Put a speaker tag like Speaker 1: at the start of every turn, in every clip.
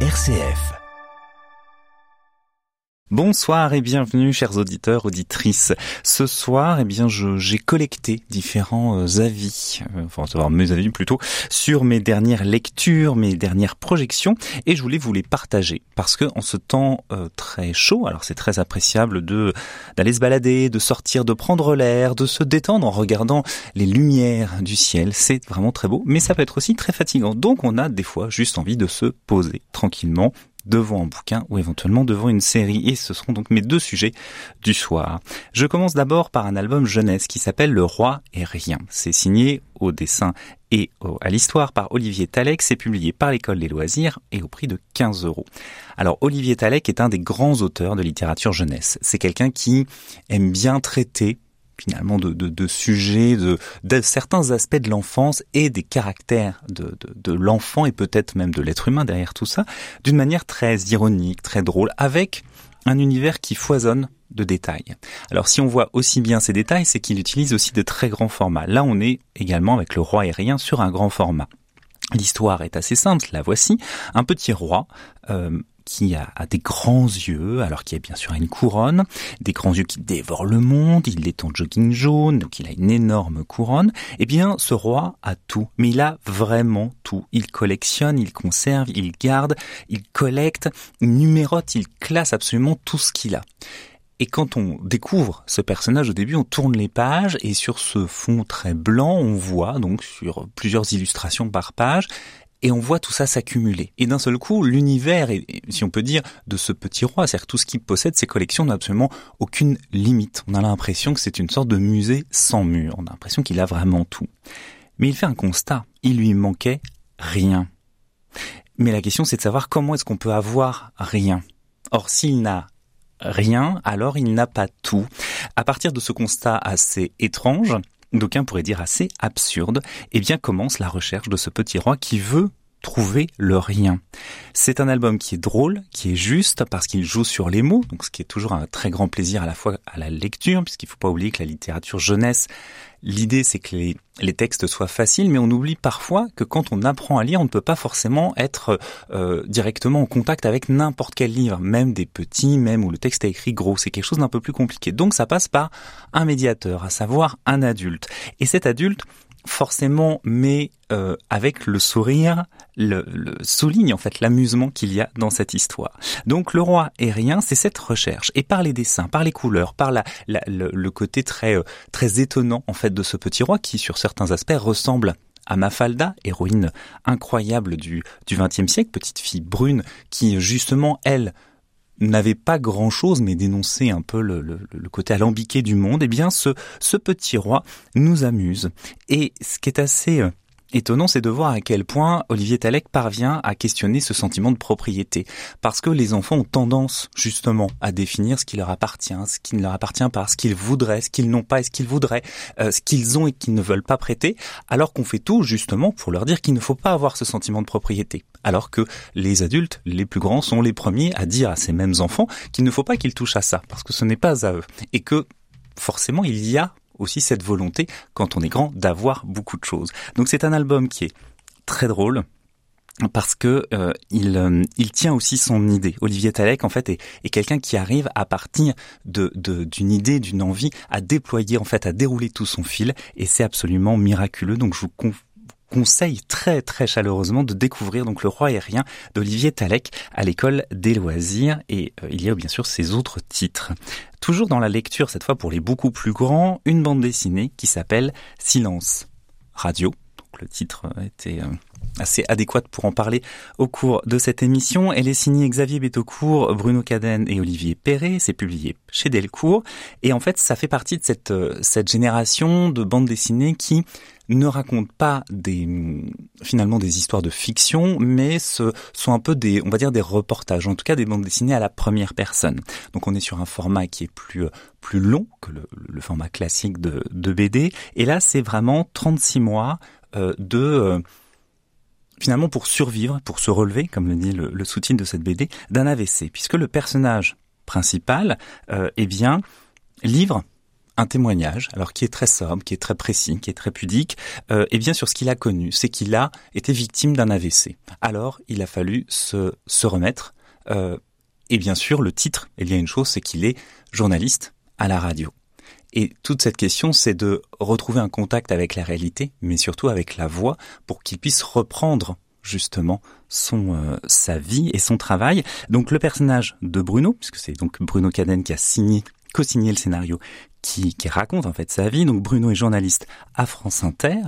Speaker 1: RCF. Bonsoir et bienvenue chers auditeurs, auditrices. Ce soir, eh bien, j'ai collecté différents euh, avis, euh, enfin, savoir mes avis plutôt, sur mes dernières lectures, mes dernières projections, et je voulais vous les partager parce que en ce temps euh, très chaud, alors c'est très appréciable de d'aller se balader, de sortir, de prendre l'air, de se détendre en regardant les lumières du ciel. C'est vraiment très beau, mais ça peut être aussi très fatigant. Donc, on a des fois juste envie de se poser tranquillement devant un bouquin ou éventuellement devant une série. Et ce seront donc mes deux sujets du soir. Je commence d'abord par un album jeunesse qui s'appelle Le Roi et Rien. C'est signé au dessin et à l'histoire par Olivier Talek. C'est publié par l'École des loisirs et au prix de 15 euros. Alors Olivier Talek est un des grands auteurs de littérature jeunesse. C'est quelqu'un qui aime bien traiter finalement de, de, de sujets, de, certains aspects de l'enfance et des caractères de, de l'enfant et peut-être même de l'être humain derrière tout ça, d'une manière très ironique, très drôle, avec un univers qui foisonne de détails. Alors si on voit aussi bien ces détails, c'est qu'il utilise aussi de très grands formats. Là, on est également avec le roi aérien sur un grand format. L'histoire est assez simple, la voici. Un petit roi euh, qui a, des grands yeux, alors qu'il a bien sûr une couronne, des grands yeux qui dévorent le monde, il est en jogging jaune, donc il a une énorme couronne, eh bien ce roi a tout, mais il a vraiment tout. Il collectionne, il conserve, il garde, il collecte, il numérote, il classe absolument tout ce qu'il a. Et quand on découvre ce personnage au début, on tourne les pages et sur ce fond très blanc, on voit donc sur plusieurs illustrations par page, et on voit tout ça s'accumuler. Et d'un seul coup, l'univers, si on peut dire, de ce petit roi, c'est-à-dire tout ce qu'il possède, ses collections n'ont absolument aucune limite. On a l'impression que c'est une sorte de musée sans mur. On a l'impression qu'il a vraiment tout. Mais il fait un constat. Il lui manquait rien. Mais la question, c'est de savoir comment est-ce qu'on peut avoir rien. Or, s'il n'a rien, alors il n'a pas tout. À partir de ce constat assez étrange, d'aucuns pourraient dire assez absurde, eh bien commence la recherche de ce petit roi qui veut trouver le rien. C'est un album qui est drôle, qui est juste parce qu'il joue sur les mots, donc ce qui est toujours un très grand plaisir à la fois à la lecture, puisqu'il ne faut pas oublier que la littérature jeunesse L'idée, c'est que les, textes soient faciles, mais on oublie parfois que quand on apprend à lire, on ne peut pas forcément être euh, directement en contact avec n'importe quel livre, même des petits, même où le texte est écrit gros. C'est quelque chose d'un peu plus compliqué. Donc ça passe par un médiateur, à savoir un adulte. Et cet adulte, forcément, mais euh, avec le sourire, le, souligne en fait l'amusement qu'il y a dans cette histoire. Donc le roi est rien, c'est cette recherche. Et par les dessins, par les couleurs, par la, le, côté très euh, très étonnant en fait de ce petit roi qui, sur certains aspects, ressemble à Mafalda, héroïne incroyable du du XXe siècle, petite fille brune qui justement elle n'avait pas grand-chose, mais dénonçait un peu le, le, le, côté alambiqué du monde, eh bien ce, ce petit roi nous amuse. Et ce qui est assez euh, étonnant, c'est de voir à quel point Olivier Talek parvient à questionner ce sentiment de propriété. Parce que les enfants ont tendance, justement, à définir ce qui leur appartient, ce qui ne leur appartient pas, ce qu'ils voudraient, ce qu'ils n'ont pas et ce qu'ils voudraient, euh, ce qu'ils ont et qu'ils ne veulent pas prêter, alors qu'on fait tout, justement, pour leur dire qu'il ne faut pas avoir ce sentiment de propriété. Alors que les adultes, les plus grands, sont les premiers à dire à ces mêmes enfants qu'il ne faut pas qu'ils touchent à ça, parce que ce n'est pas à eux. Et que, forcément, il y a aussi cette volonté, quand on est grand, d'avoir beaucoup de choses. Donc c'est un album qui est très drôle, parce que euh, il, euh, il tient aussi son idée. Olivier Talek, en fait, est, est quelqu'un qui arrive à partir de d'une idée, d'une envie, à déployer, en fait, à dérouler tout son fil, et c'est absolument miraculeux. Donc, je vous conseille très très chaleureusement de découvrir donc le roi aérien d'Olivier Talek à l'école des loisirs et euh, il y a bien sûr ses autres titres. Toujours dans la lecture cette fois pour les beaucoup plus grands, une bande dessinée qui s'appelle Silence Radio. Donc le titre était euh, assez adéquate pour en parler au cours de cette émission. Elle est signée Xavier Betaucourt, Bruno Cadenne et Olivier Perret. C'est publié chez Delcourt. Et en fait, ça fait partie de cette, euh, cette génération de bandes dessinées qui ne racontent pas des finalement des histoires de fiction, mais ce sont un peu des on va dire des reportages, en tout cas des bandes dessinées à la première personne. Donc on est sur un format qui est plus plus long que le, le format classique de, de BD, et là c'est vraiment 36 mois euh, de euh, finalement pour survivre, pour se relever, comme le dit le, sous-titre de cette BD, d'un AVC, puisque le personnage principal, euh, eh bien, livre un témoignage, alors qui est très sobre, qui est très précis, qui est très pudique, euh, et bien sur ce qu'il a connu, c'est qu'il a été victime d'un AVC. Alors, il a fallu se, se remettre. Euh, et bien sûr, le titre, il y a une chose, c'est qu'il est journaliste à la radio. Et toute cette question, c'est de retrouver un contact avec la réalité, mais surtout avec la voix, pour qu'il puisse reprendre justement son euh, sa vie et son travail. Donc le personnage de Bruno, puisque c'est donc Bruno Caden qui a signé co-signé le scénario qui, raconte en fait sa vie. Donc Bruno est journaliste à France Inter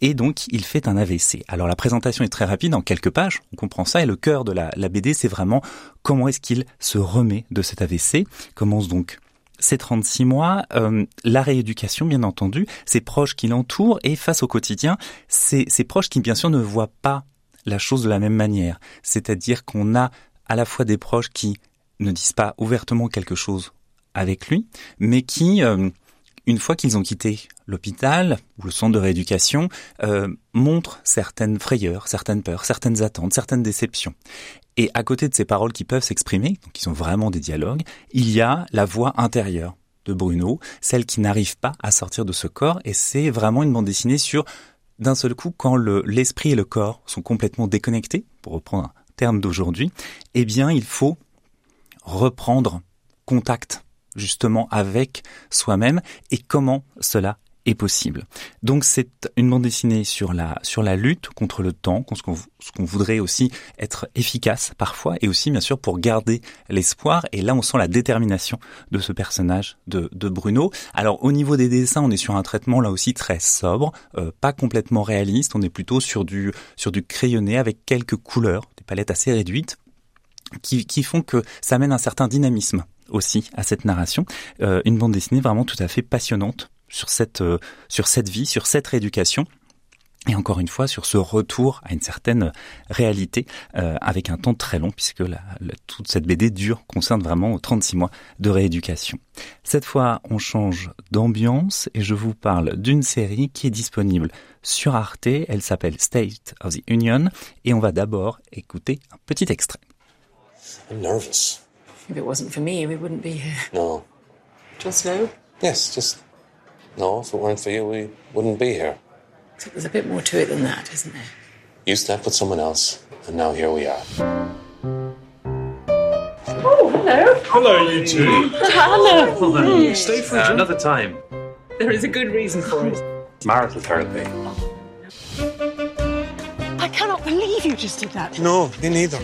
Speaker 1: et donc il fait un AVC. Alors la présentation est très rapide, en quelques pages, on comprend ça et le cœur de la, BD c'est vraiment comment est-ce qu'il se remet de cet AVC. Commence donc ces 36 mois, euh, la rééducation bien entendu, ses proches qui l'entourent et face au quotidien, ces, ces proches qui bien sûr ne voient pas la chose de la même manière. C'est-à-dire qu'on a à la fois des proches qui ne disent pas ouvertement quelque chose avec lui, mais qui, euh, une fois qu'ils ont quitté l'hôpital ou le centre de rééducation, euh, montrent certaines frayeurs, certaines peurs, certaines attentes, certaines déceptions. Et à côté de ces paroles qui peuvent s'exprimer, donc qui sont vraiment des dialogues, il y a la voix intérieure de Bruno, celle qui n'arrive pas à sortir de ce corps, et c'est vraiment une bande dessinée sur d'un seul coup, quand l'esprit et le corps sont complètement déconnectés, pour reprendre un terme d'aujourd'hui, eh bien, il faut reprendre contact justement avec soi-même et comment cela est possible. Donc c'est une bande dessinée sur la sur la lutte contre le temps, ce qu'on voudrait aussi être efficace parfois et aussi bien sûr pour garder l'espoir et là on sent la détermination de ce personnage de, de Bruno. Alors au niveau des dessins, on est sur un traitement là aussi très sobre, euh, pas complètement réaliste, on est plutôt sur du sur du crayonné avec quelques couleurs, des palettes assez réduites qui, qui font que ça amène un certain dynamisme aussi à cette narration. Euh, une bande dessinée vraiment tout à fait passionnante sur cette, euh, sur cette vie, sur cette rééducation. Et encore une fois, sur ce retour à une certaine réalité, euh, avec un temps très long, puisque toute cette BD dure, concerne vraiment 36 mois de rééducation. Cette fois, on change d'ambiance et je vous parle d'une série qui est disponible sur Arte. Elle s'appelle State of the Union et on va d'abord écouter un petit extrait.
Speaker 2: Nervous.
Speaker 3: If it wasn't for me, we wouldn't be here.
Speaker 2: No.
Speaker 3: Just no?
Speaker 2: Yes, just no. If it weren't for you, we wouldn't be here.
Speaker 3: So there's a bit more to it than that, isn't there?
Speaker 2: You slept with someone else, and now here we are.
Speaker 3: Oh, hello.
Speaker 4: Hello, you two.
Speaker 3: Hello.
Speaker 4: Stay for uh, another time.
Speaker 3: There is a good reason for it.
Speaker 4: Marital therapy.
Speaker 5: I cannot believe you just did that.
Speaker 2: No, me neither.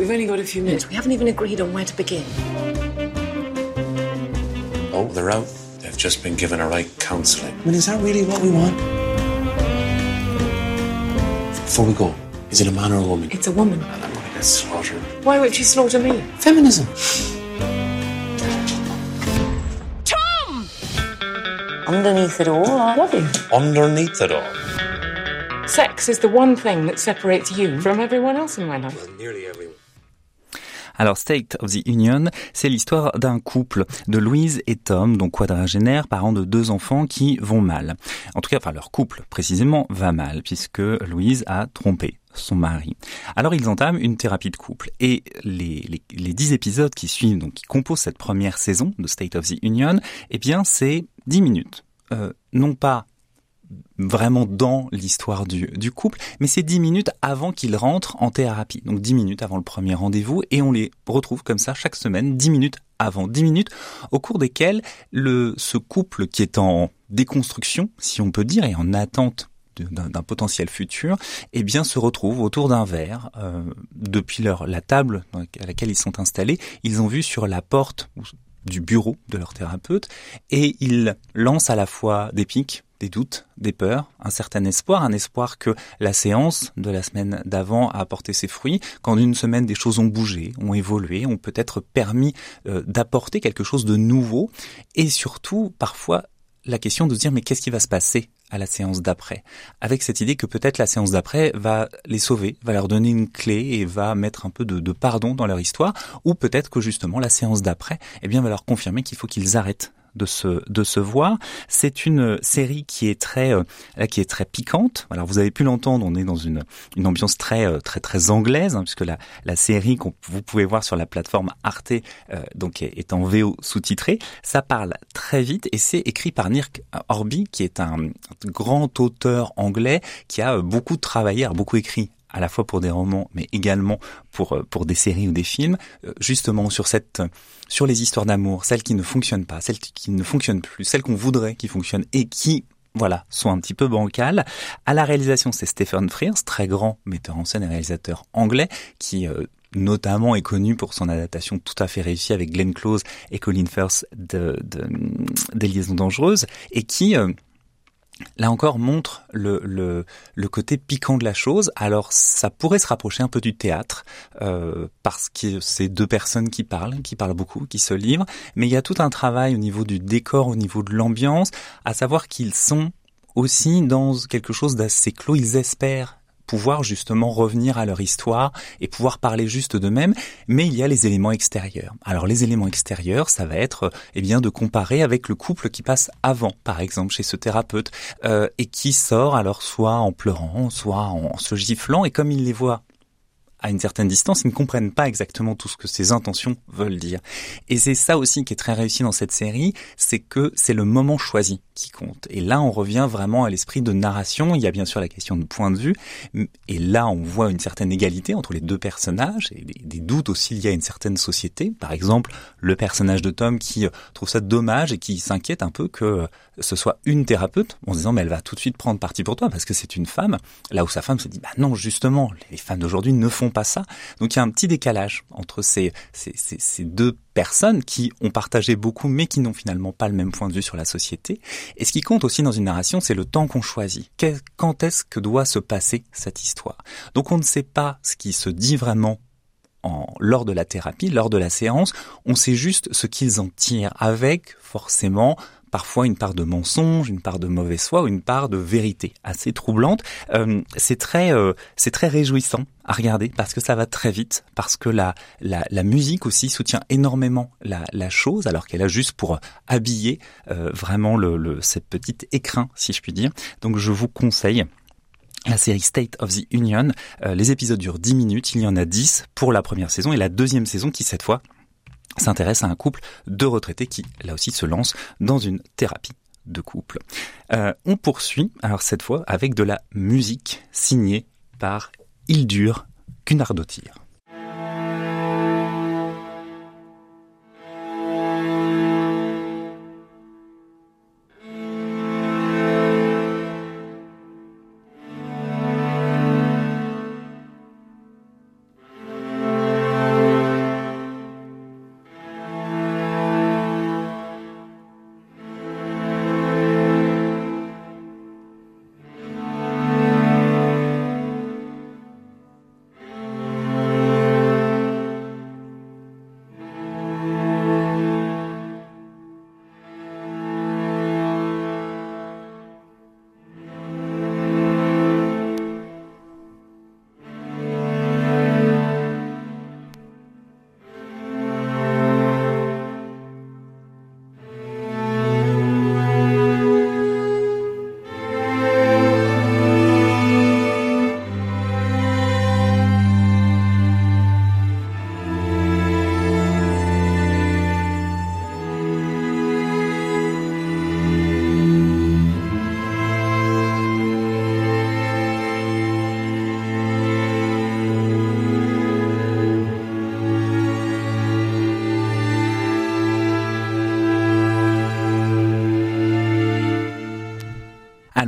Speaker 3: We've only got a few minutes. We haven't even agreed on where to begin.
Speaker 2: Oh, they're out. They've just been given a right counselling. I mean, is that really what we want? Before we go, is it a man or a woman?
Speaker 3: It's a woman.
Speaker 2: And I'm going to get slaughtered.
Speaker 3: Why won't you slaughter me?
Speaker 2: Feminism.
Speaker 5: Tom!
Speaker 3: Underneath it all, I love you.
Speaker 2: Underneath it all.
Speaker 3: Sex is the one thing that separates you from everyone else in my life.
Speaker 2: Well, nearly everyone.
Speaker 1: Alors State of the Union, c'est l'histoire d'un couple de Louise et Tom, donc quadragénaires, parents de deux enfants qui vont mal. En tout cas, enfin leur couple précisément va mal puisque Louise a trompé son mari. Alors ils entament une thérapie de couple et les, les, les dix épisodes qui suivent, donc qui composent cette première saison de State of the Union, eh bien c'est dix minutes. Euh, non pas vraiment dans l'histoire du, couple, mais c'est dix minutes avant qu'ils rentrent en thérapie. Donc dix minutes avant le premier rendez-vous et on les retrouve comme ça chaque semaine, dix minutes avant, dix minutes au cours desquelles le, ce couple qui est en déconstruction, si on peut dire, et en attente d'un potentiel futur, eh bien se retrouve autour d'un verre. Euh, depuis leur la table à laquelle ils sont installés, ils ont vu sur la porte du bureau de leur thérapeute et ils lancent à la fois des pics des doutes, des peurs, un certain espoir, un espoir que la séance de la semaine d'avant a apporté ses fruits, qu'en une semaine des choses ont bougé, ont évolué, ont peut-être permis euh, d'apporter quelque chose de nouveau, et surtout parfois la question de se dire mais qu'est-ce qui va se passer? À la séance d'après, avec cette idée que peut-être la séance d'après va les sauver, va leur donner une clé et va mettre un peu de, pardon dans leur histoire, ou peut-être que justement la séance d'après, eh bien, va leur confirmer qu'il faut qu'ils arrêtent de se de se voir. C'est une série qui est très euh, qui est très piquante. Alors vous avez pu l'entendre, on est dans une une ambiance très euh, très très anglaise hein, puisque la la série qu'on vous pouvez voir sur la plateforme Arte euh, donc est, est, en VO sous-titré. Ça parle très vite et c'est écrit par Nirk Horby qui est un grand auteur anglais qui a beaucoup travaillé, a beaucoup écrit à la fois pour des romans, mais également pour euh, pour des séries ou des films, euh, justement sur cette sur les histoires d'amour, celles qui ne fonctionnent pas, celles qui ne fonctionnent plus, celles qu'on voudrait qui fonctionnent et qui voilà, sont un petit peu bancales. À la réalisation, c'est Stephen Frears, très grand metteur en scène et réalisateur anglais, qui euh, notamment est connu pour son adaptation tout à fait réussie avec Glenn Close et Colin Firth de, de, des Liaisons dangereuses, et qui là encore montre le, le, côté piquant de la chose. Alors ça pourrait se rapprocher un peu du théâtre euh, parce que c'est deux personnes qui parlent, qui parlent beaucoup, qui se livrent, mais il y a tout un travail au niveau du décor, au niveau de l'ambiance, à savoir qu'ils sont aussi dans quelque chose d'assez clos. Ils espèrent pouvoir justement revenir à leur histoire et pouvoir parler juste d'eux-mêmes, mais il y a les éléments extérieurs. Alors les éléments extérieurs, ça va être eh bien de comparer avec le couple qui passe avant, par exemple chez ce thérapeute, euh, et qui sort alors soit en pleurant, soit en se giflant, et comme il les voit à une certaine distance, ils ne comprennent pas exactement tout ce que ses intentions veulent dire. Et c'est ça aussi qui est très réussi dans cette série, c'est que c'est le moment choisi qui compte. Et là, on revient vraiment à l'esprit de narration. Il y a bien sûr la question de point de vue, et là, on voit une certaine égalité entre les deux personnages, et des, doutes aussi liés à une certaine société. Par exemple, le personnage de Tom qui euh, trouve ça dommage et qui s'inquiète un peu que euh, ce soit une thérapeute, en se disant mais elle va tout de suite prendre parti pour toi parce que c'est une femme. Là où sa femme se dit bah non justement, les femmes d'aujourd'hui ne font pas ça. Donc il y a un petit décalage entre ces, ces, ces, deux personnes qui ont partagé beaucoup mais qui n'ont finalement pas le même point de vue sur la société. Et ce qui compte aussi dans une narration, c'est le temps qu'on choisit. Quand est-ce que doit se passer cette histoire? Donc on ne sait pas ce qui se dit vraiment en, lors de la thérapie, lors de la séance, on sait juste ce qu'ils en tirent avec forcément parfois une part de mensonge, une part de mauvaise foi une part de vérité assez troublante. Euh, c'est très, euh, c'est très réjouissant à regarder parce que ça va très vite, parce que la, la, la musique aussi soutient énormément la, la chose, alors qu'elle a juste pour habiller euh, vraiment le, le, cette petite écrin, si je puis dire. Donc je vous conseille la série State of the Union. les épisodes durent 10 minutes, il y en a 10 pour la première saison et la deuxième saison qui cette fois s'intéresse à un couple de retraités qui, là aussi, se lance dans une thérapie de couple. Euh, on poursuit, alors cette fois, avec de la musique signée par Hildur Gunnardottir.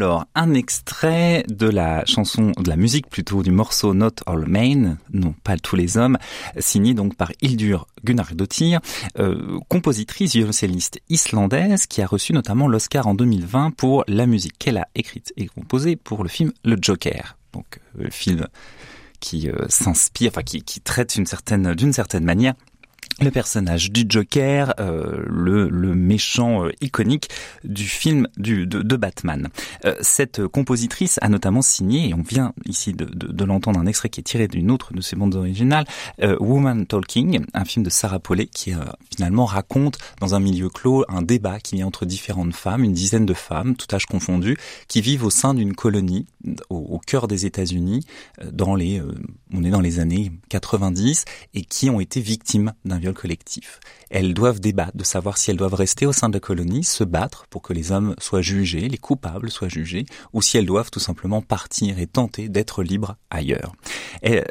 Speaker 1: Alors, un extrait de la chanson, de la musique plutôt, du morceau Not All Men, non pas tous les hommes, signé donc par Hildur Gunnardóttir, euh, compositrice violoncelliste islandaise qui a reçu notamment l'Oscar en 2020 pour la musique qu'elle a écrite et composée pour le film Le Joker. Donc, euh, film qui euh, s'inspire, enfin qui, qui traite d'une certaine, d'une certaine manière le personnage du Joker, euh, le, le, méchant euh, iconique du film de, de Batman. Euh, cette compositrice a notamment signé, et on vient ici de, de, de l'entendre, un extrait qui est tiré d'une autre de ses bandes originales, euh, Woman Talking, un film de Sarah Paulet qui finalement raconte dans un milieu clos un débat qui y a entre différentes femmes, une dizaine de femmes, tout âge confondu, qui vivent au sein d'une colonie au, au, cœur des États-Unis, dans les, on est dans les années 90, et qui ont été victimes d'un viol collectif. Elles doivent débattre de savoir si elles doivent rester au sein de la colonie, se battre pour que les hommes soient jugés, les coupables soient jugés, ou si elles doivent tout simplement partir et tenter d'être libres ailleurs. Et,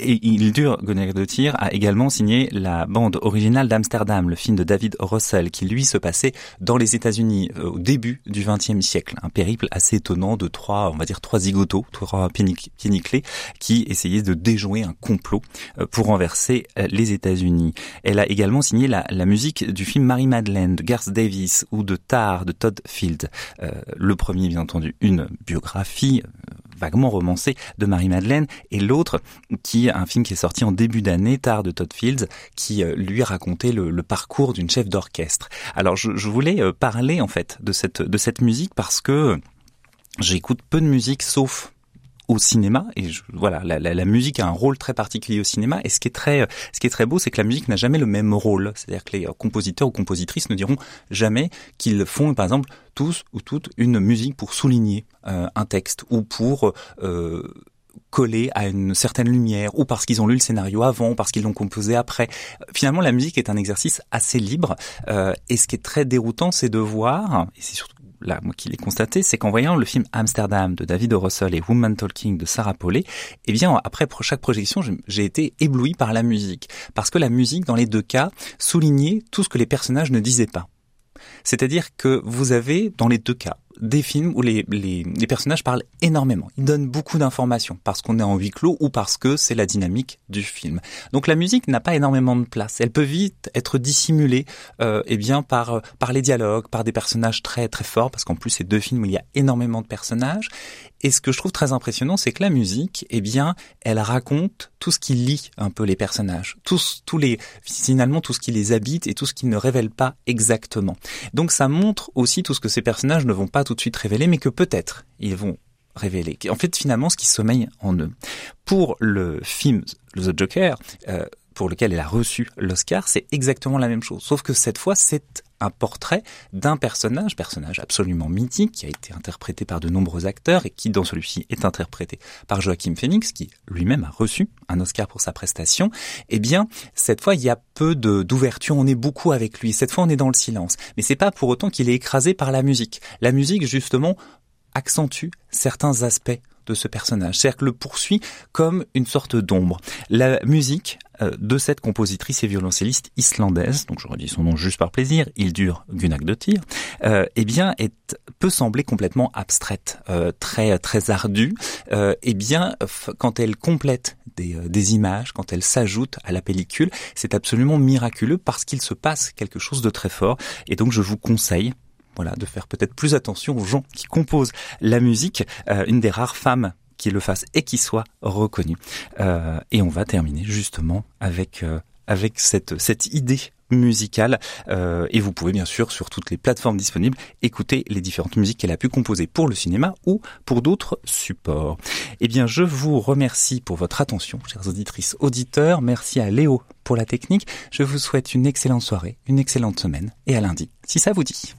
Speaker 1: et il dure, Gunnar de Tir a également signé la bande originale d'Amsterdam, le film de David Russell, qui lui se passait dans les États-Unis au début du XXe siècle. Un périple assez étonnant de trois, on va dire trois zigotos, trois pieds qui essayaient de déjouer un complot pour renverser les États-Unis. Elle a également signé la, musique du film Marie-Madeleine de Garth Davis ou de Tar de Todd Field. Euh, le premier, bien entendu, une biographie vaguement romancé de Marie-Madeleine et l'autre qui est un film qui est sorti en début d'année, tard de Todd Fields, qui lui racontait le, parcours d'une chef d'orchestre. Alors je, je, voulais parler en fait de cette de cette musique parce que j'écoute peu de musique sauf au cinéma et je, voilà la, la, la, musique a un rôle très particulier au cinéma et ce qui est très ce qui est très beau c'est que la musique n'a jamais le même rôle c'est-à-dire que les compositeurs ou compositrices ne diront jamais qu'ils font par exemple tous ou toutes une musique pour souligner euh, un texte ou pour euh, à une certaine lumière ou parce qu'ils ont lu le scénario avant, parce qu'ils l'ont composé après. Finalement, la musique est un exercice assez libre euh, et ce qui est très déroutant, c'est de voir, et c'est surtout là, moi qui l'ai constaté, c'est qu'en voyant le film Amsterdam de David o. Russell et Woman Talking de Sarah Paulet, eh bien, après chaque projection, j'ai été ébloui par la musique. Parce que la musique, dans les deux cas, soulignait tout ce que les personnages ne disaient pas. C'est-à-dire que vous avez, dans les deux cas, des films où les, les, les, personnages parlent énormément. Ils donnent beaucoup d'informations parce qu'on est en huis clos ou parce que c'est la dynamique du film. Donc la musique n'a pas énormément de place. Elle peut vite être dissimulée euh, eh bien par par les dialogues, par des personnages très très forts parce qu'en plus c'est deux films où il y a énormément de personnages. Et ce que je trouve très impressionnant, c'est que la musique, eh bien, elle raconte tout ce qui lie un peu les personnages, tous, tous les, finalement, tout ce qui les habite et tout ce qui ne révèle pas exactement. Donc, ça montre aussi tout ce que ces personnages ne vont pas tout de suite révéler, mais que peut-être ils vont révéler. En fait, finalement, ce qui sommeille en eux. Pour le film The Joker, euh, pour lequel elle a reçu l'Oscar, c'est exactement la même chose. Sauf que cette fois, c'est un portrait d'un personnage, personnage absolument mythique, qui a été interprété par de nombreux acteurs et qui, dans celui-ci, est interprété par Joachim Phoenix, qui lui-même a reçu un Oscar pour sa prestation. Eh bien, cette fois, il y a peu d'ouverture, on est beaucoup avec lui. Cette fois, on est dans le silence. Mais c'est pas pour autant qu'il est écrasé par la musique. La musique, justement, accentue certains aspects de ce personnage, c'est-à-dire que le poursuit comme une sorte d'ombre. La musique de cette compositrice et violoncelliste islandaise, donc je redis son nom juste par plaisir, Hildur Gunnardottir, euh, eh bien, est, peut sembler complètement abstraite, euh, très très ardue. Euh, eh bien, quand elle complète des, des images, quand elle s'ajoute à la pellicule, c'est absolument miraculeux parce qu'il se passe quelque chose de très fort. Et donc, je vous conseille voilà, de faire peut-être plus attention aux gens qui composent la musique. Euh, une des rares femmes qui le fasse et qui soit reconnu. Euh, et on va terminer justement avec euh, avec cette cette idée musicale euh, et vous pouvez bien sûr sur toutes les plateformes disponibles écouter les différentes musiques qu'elle a pu composer pour le cinéma ou pour d'autres supports. Eh bien je vous remercie pour votre attention chères auditrices auditeurs, merci à Léo pour la technique. Je vous souhaite une excellente soirée, une excellente semaine et à lundi si ça vous dit.